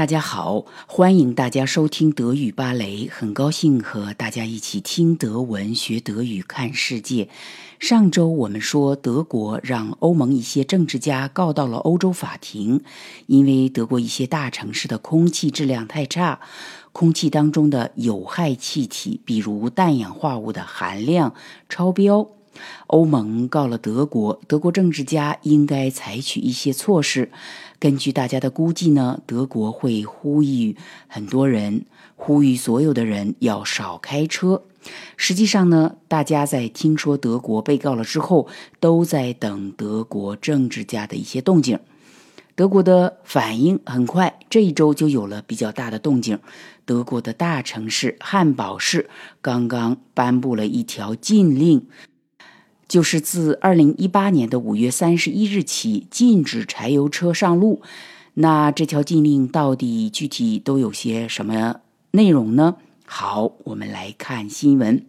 大家好，欢迎大家收听德语芭蕾，很高兴和大家一起听德文、学德语、看世界。上周我们说，德国让欧盟一些政治家告到了欧洲法庭，因为德国一些大城市的空气质量太差，空气当中的有害气体，比如氮氧化物的含量超标。欧盟告了德国，德国政治家应该采取一些措施。根据大家的估计呢，德国会呼吁很多人，呼吁所有的人要少开车。实际上呢，大家在听说德国被告了之后，都在等德国政治家的一些动静。德国的反应很快，这一周就有了比较大的动静。德国的大城市汉堡市刚刚颁布了一条禁令。就是自二零一八年的五月三十一日起，禁止柴油车上路。那这条禁令到底具体都有些什么内容呢？好，我们来看新闻。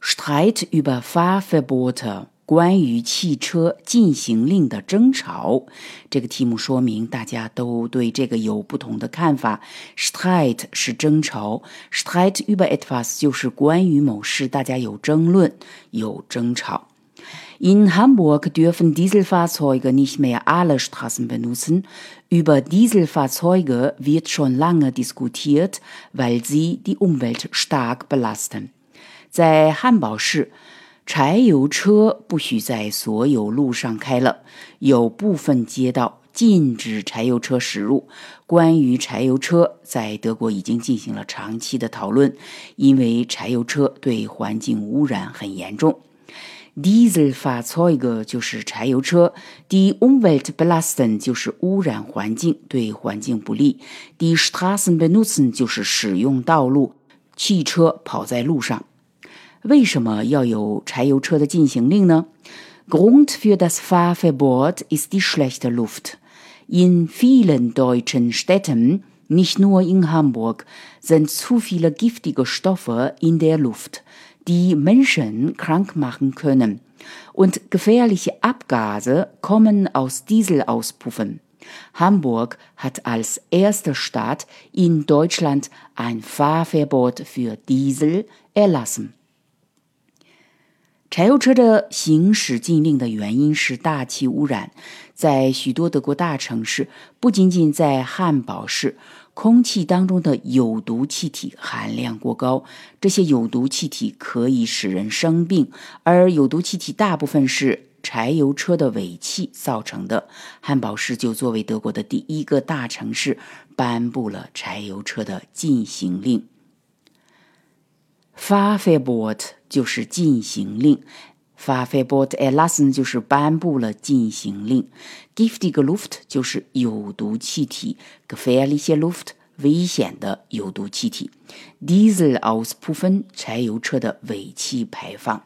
Streit über Fahrverbote。关于汽车禁行令的争吵，这个题目说明大家都对这个有不同的看法。Streit 是争吵，Streit über etwas 就是关于某事，大家有争论、有争吵。In Hamburg dürfen Dieselfahrzeuge nicht mehr alle Straßen benutzen. Über Dieselfahrzeuge wird schon lange diskutiert, weil sie die Umwelt stark belasten. 在汉堡市。 柴油车不许在所有路上开了，有部分街道禁止柴油车驶入。关于柴油车，在德国已经进行了长期的讨论，因为柴油车对环境污染很严重。Dieselfahrzeug 就是柴油车，die Umweltbelasten 就是污染环境，对环境不利。die Straßenbenutzen 就是使用道路，汽车跑在路上。为什么要有柴油车的禁行令呢？Grund für das Fahrverbot ist die schlechte Luft. In vielen deutschen Städten, nicht nur in Hamburg, sind zu viele giftige Stoffe in der Luft, die Menschen krank machen können. Und gefährliche Abgase kommen aus Dieselauspuffen. Hamburg hat als erste Stadt in Deutschland ein Fahrverbot für Diesel erlassen. 柴油车的行驶禁令的原因是大气污染，在许多德国大城市，不仅仅在汉堡市，空气当中的有毒气体含量过高，这些有毒气体可以使人生病，而有毒气体大部分是柴油车的尾气造成的。汉堡市就作为德国的第一个大城市，颁布了柴油车的禁行令。Fahrverbot 就是禁行令，Fahrverbot erlassen 就是颁布了禁行令，Giftige Luft 就是有毒气体，Gefährliche Luft 危险的有毒气体，Dieselauspuffen 柴油车的尾气排放。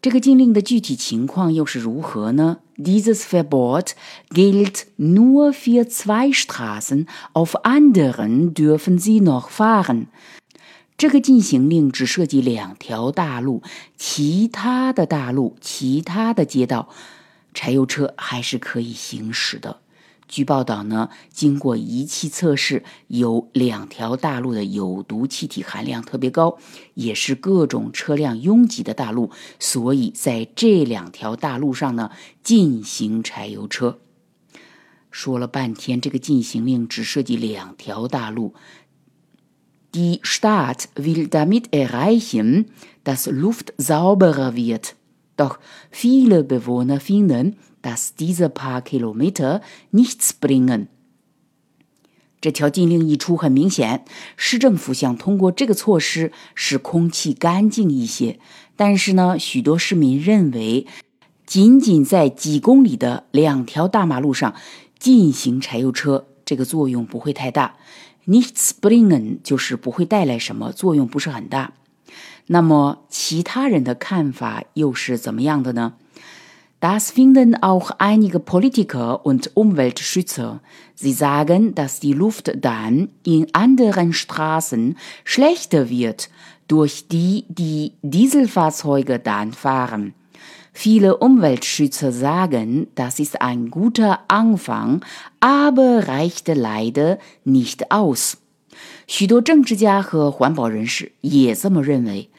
这个禁令的具体情况又是如何呢？Dieses Verbot gilt nur für zwei Straßen, auf anderen dürfen sie noch fahren. 这个禁行令只涉及两条大路，其他的大路、其他的街道，柴油车还是可以行驶的。据报道呢，经过仪器测试，有两条大路的有毒气体含量特别高，也是各种车辆拥挤的大路，所以在这两条大路上呢，禁行柴油车。说了半天，这个禁行令只涉及两条大路。Die Stadt will damit erreichen, dass Luft sauberer wird. Doch viele Bewohner finden, dass diese paar Kilometer nichts bringen. 这条禁令一出，很明显，市政府想通过这个措施使空气干净一些。但是呢，许多市民认为，仅仅在几公里的两条大马路上进行柴油车，这个作用不会太大。Nichts bringen 就是不会带来什么作用，不是很大。那么其他人的看法又是怎么样的呢？Das finden auch einige Politiker und Umweltschützer. Sie sagen, dass die Luft dann in anderen Straßen schlechter wird, durch die die Dieselfahrzeuge dann fahren. Viele Umweltschützer sagen, das ist ein guter Anfang, aber reicht leider nicht aus。许多政治家和环保人士也这么认为。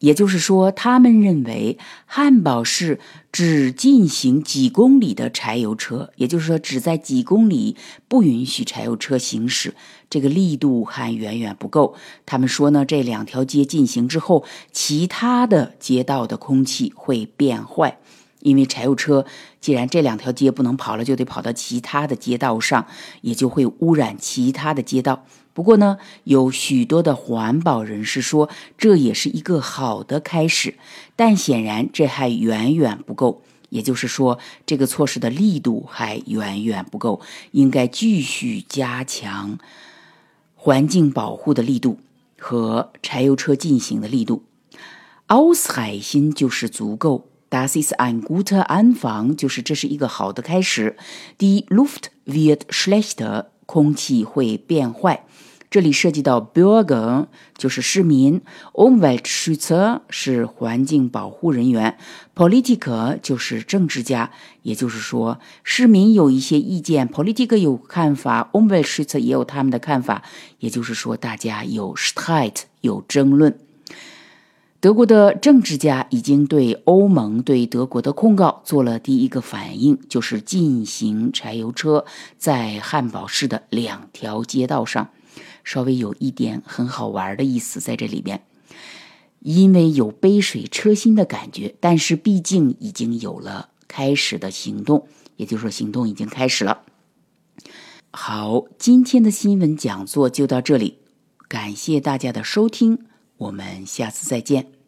也就是说，他们认为汉堡市只进行几公里的柴油车，也就是说，只在几公里不允许柴油车行驶，这个力度还远远不够。他们说呢，这两条街进行之后，其他的街道的空气会变坏，因为柴油车既然这两条街不能跑了，就得跑到其他的街道上，也就会污染其他的街道。不过呢，有许多的环保人士说，这也是一个好的开始，但显然这还远远不够。也就是说，这个措施的力度还远远不够，应该继续加强环境保护的力度和柴油车进行的力度。aus 海心就是足够，das ist ein guter Anfang 就是这是一个好的开始。Die Luft wird schlechter 空气会变坏。这里涉及到 Bürger 就是市民，Umweltschützer 是环境保护人员，Politiker 就是政治家。也就是说，市民有一些意见，Politiker 有看法，Umweltschützer 也有他们的看法。也就是说，大家有 Streit 有争论。德国的政治家已经对欧盟对德国的控告做了第一个反应，就是进行柴油车在汉堡市的两条街道上。稍微有一点很好玩的意思在这里边，因为有杯水车薪的感觉，但是毕竟已经有了开始的行动，也就是说行动已经开始了。好，今天的新闻讲座就到这里，感谢大家的收听，我们下次再见。